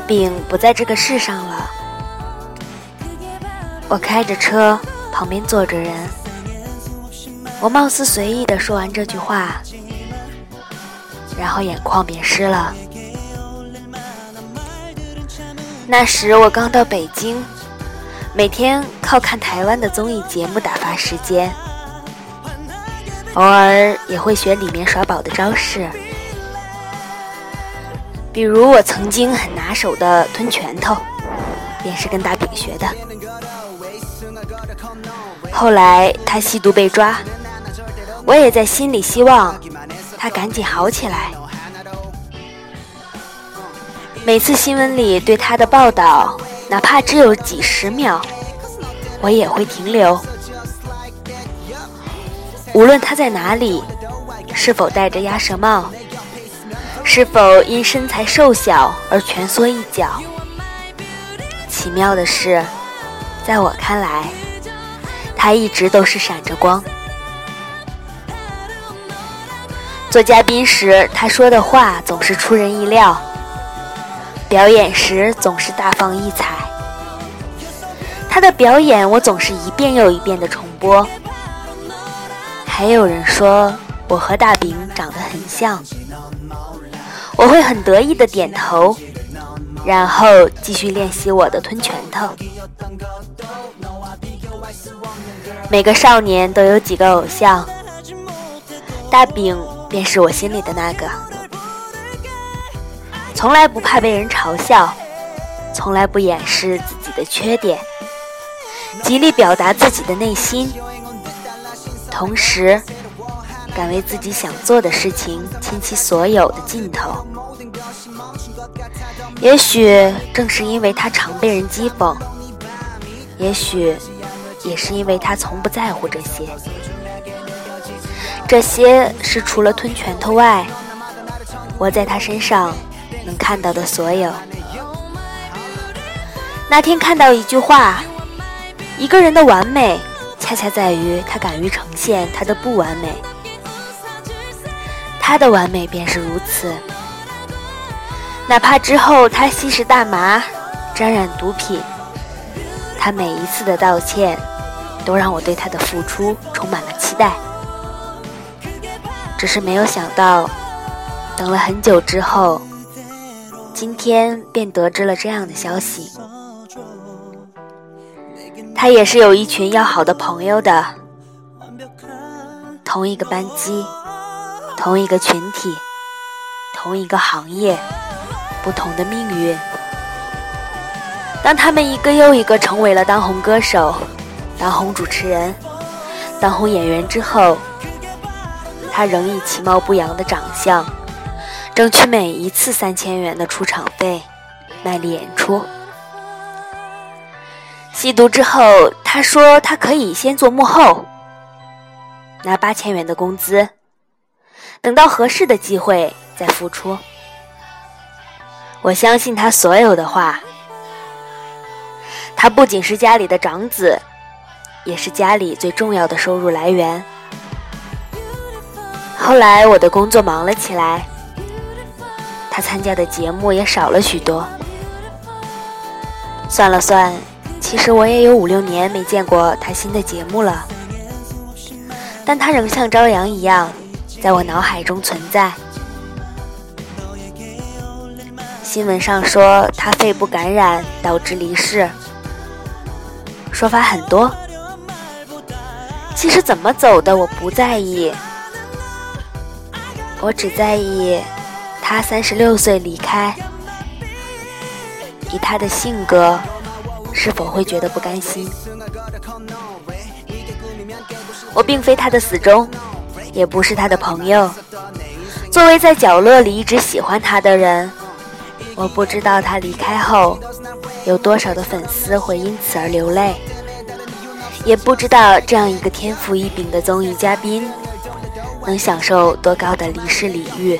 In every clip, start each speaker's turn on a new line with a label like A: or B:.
A: 饼不在这个世上了。我开着车，旁边坐着人。我貌似随意的说完这句话，然后眼眶便湿了。那时我刚到北京，每天靠看台湾的综艺节目打发时间，偶尔也会学里面耍宝的招式，比如我曾经很拿手的吞拳头，便是跟大饼学的。后来他吸毒被抓，我也在心里希望他赶紧好起来。每次新闻里对他的报道，哪怕只有几十秒，我也会停留。无论他在哪里，是否戴着鸭舌帽，是否因身材瘦小而蜷缩一角。奇妙的是，在我看来，他一直都是闪着光。做嘉宾时，他说的话总是出人意料。表演时总是大放异彩，他的表演我总是一遍又一遍的重播。还有人说我和大饼长得很像，我会很得意的点头，然后继续练习我的吞拳头。每个少年都有几个偶像，大饼便是我心里的那个。从来不怕被人嘲笑，从来不掩饰自己的缺点，极力表达自己的内心，同时敢为自己想做的事情倾其所有的劲头。也许正是因为他常被人讥讽，也许也是因为他从不在乎这些。这些是除了吞拳头外，我在他身上。能看到的所有。那天看到一句话：一个人的完美，恰恰在于他敢于呈现他的不完美。他的完美便是如此。哪怕之后他吸食大麻，沾染毒品，他每一次的道歉，都让我对他的付出充满了期待。只是没有想到，等了很久之后。今天便得知了这样的消息，他也是有一群要好的朋友的，同一个班级，同一个群体，同一个行业，不同的命运。当他们一个又一个成为了当红歌手、当红主持人、当红演员之后，他仍以其貌不扬的长相。争取每一次三千元的出场费，卖力演出。吸毒之后，他说他可以先做幕后，拿八千元的工资，等到合适的机会再付出。我相信他所有的话。他不仅是家里的长子，也是家里最重要的收入来源。后来我的工作忙了起来。他参加的节目也少了许多。算了算，其实我也有五六年没见过他新的节目了。但他仍像朝阳一样，在我脑海中存在。新闻上说他肺部感染导致离世，说法很多。其实怎么走的我不在意，我只在意。他三十六岁离开，以他的性格，是否会觉得不甘心？我并非他的死忠，也不是他的朋友。作为在角落里一直喜欢他的人，我不知道他离开后，有多少的粉丝会因此而流泪，也不知道这样一个天赋异禀的综艺嘉宾，能享受多高的离世礼遇。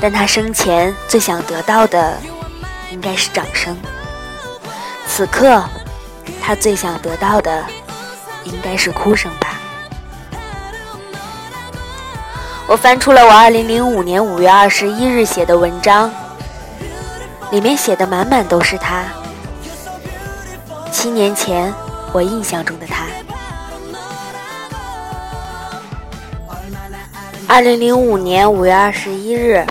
A: 但他生前最想得到的，应该是掌声。此刻，他最想得到的，应该是哭声吧。我翻出了我2005年5月21日写的文章，里面写的满满都是他。七年前，我印象中的他。二零零五年五月二十一日，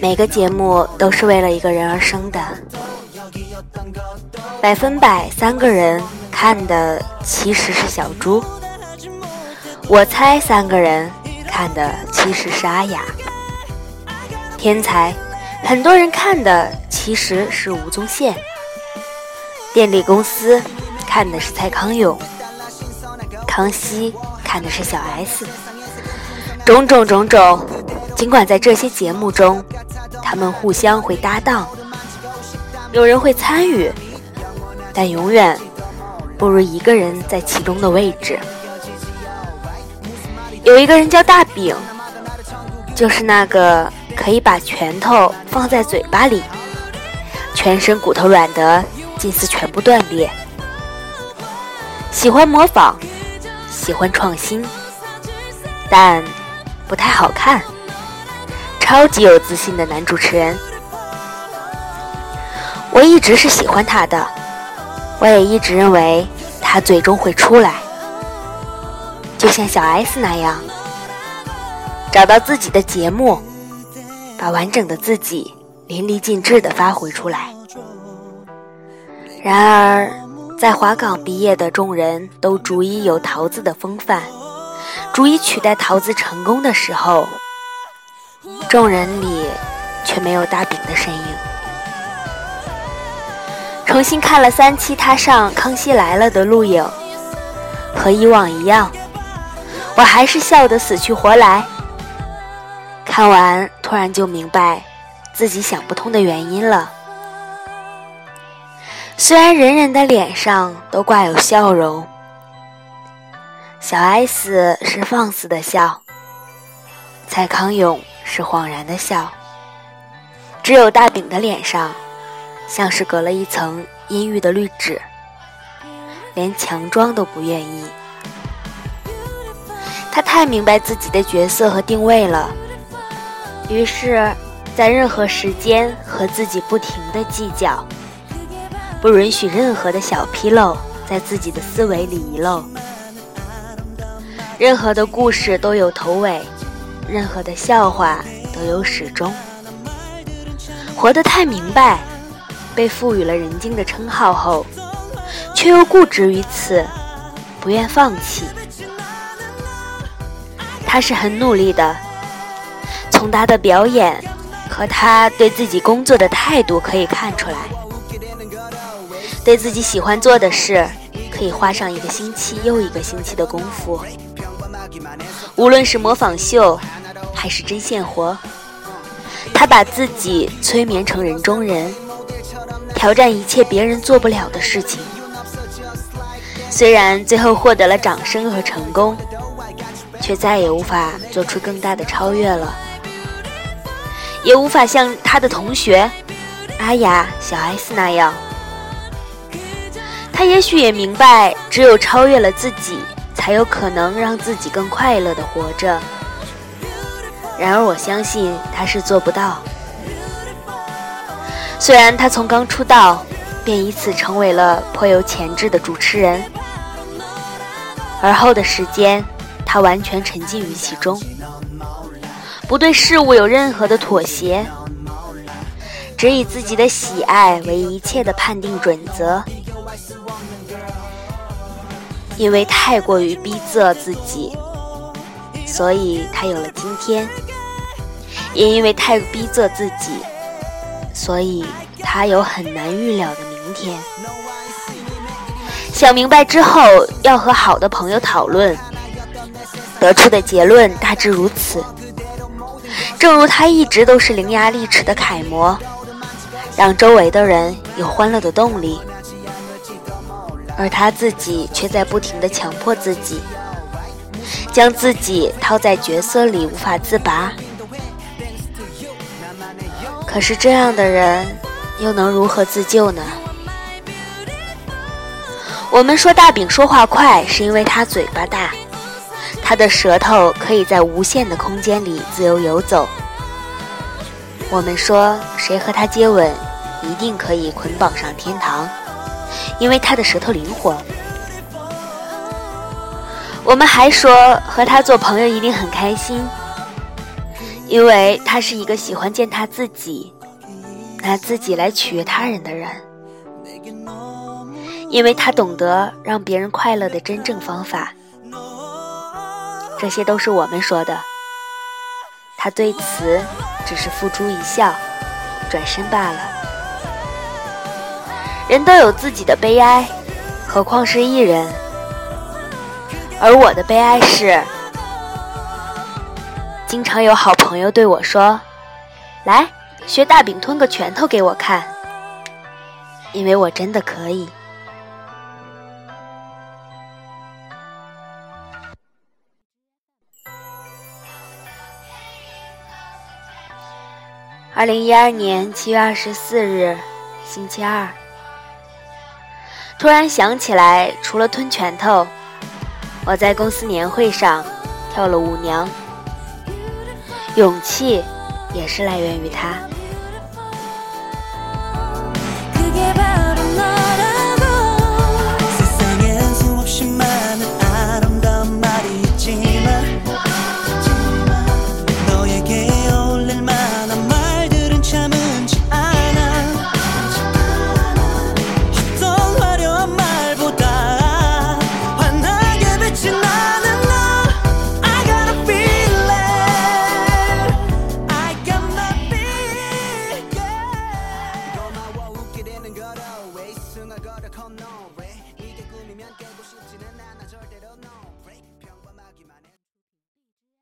A: 每个节目都是为了一个人而生的。百分百三个人看的其实是小猪，我猜三个人看的其实是阿雅。天才，很多人看的其实是吴宗宪。电力公司看的是蔡康永，康熙看的是小 S。种种种种，尽管在这些节目中，他们互相会搭档，有人会参与，但永远不如一个人在其中的位置。有一个人叫大饼，就是那个可以把拳头放在嘴巴里，全身骨头软得近似全部断裂，喜欢模仿，喜欢创新，但。不太好看，超级有自信的男主持人，我一直是喜欢他的，我也一直认为他最终会出来，就像小 S 那样，找到自己的节目，把完整的自己淋漓尽致的发挥出来。然而，在华港毕业的众人都逐一有桃子的风范。逐一取代桃子成功的时候，众人里却没有大饼的身影。重新看了三期他上《康熙来了》的录影，和以往一样，我还是笑得死去活来。看完，突然就明白自己想不通的原因了。虽然人人的脸上都挂有笑容。小 S 是放肆的笑，蔡康永是恍然的笑，只有大饼的脸上，像是隔了一层阴郁的滤纸，连强装都不愿意。他太明白自己的角色和定位了，于是，在任何时间和自己不停的计较，不允许任何的小纰漏在自己的思维里遗漏。任何的故事都有头尾，任何的笑话都有始终。活得太明白，被赋予了人精的称号后，却又固执于此，不愿放弃。他是很努力的，从他的表演和他对自己工作的态度可以看出来。对自己喜欢做的事，可以花上一个星期又一个星期的功夫。无论是模仿秀，还是针线活，他把自己催眠成人中人，挑战一切别人做不了的事情。虽然最后获得了掌声和成功，却再也无法做出更大的超越了，也无法像他的同学阿雅、小 S 那样。他也许也明白，只有超越了自己。才有可能让自己更快乐的活着。然而，我相信他是做不到。虽然他从刚出道便以此成为了颇有潜质的主持人，而后的时间，他完全沉浸于其中，不对事物有任何的妥协，只以自己的喜爱为一切的判定准则。因为太过于逼仄自己，所以他有了今天；也因为太逼仄自己，所以他有很难预料的明天。想明白之后，要和好的朋友讨论，得出的结论大致如此。正如他一直都是伶牙俐齿的楷模，让周围的人有欢乐的动力。而他自己却在不停地强迫自己，将自己套在角色里无法自拔。可是这样的人又能如何自救呢？我们说大饼说话快，是因为他嘴巴大，他的舌头可以在无限的空间里自由游走。我们说谁和他接吻，一定可以捆绑上天堂，因为他的舌头灵活。我们还说和他做朋友一定很开心，因为他是一个喜欢践踏自己、拿自己来取悦他人的人，因为他懂得让别人快乐的真正方法。这些都是我们说的，他对此。只是付诸一笑，转身罢了。人都有自己的悲哀，何况是一人？而我的悲哀是，经常有好朋友对我说：“来，学大饼吞个拳头给我看。”因为我真的可以。二零一二年七月二十四日，星期二。突然想起来，除了吞拳头，我在公司年会上跳了舞娘。勇气也是来源于他。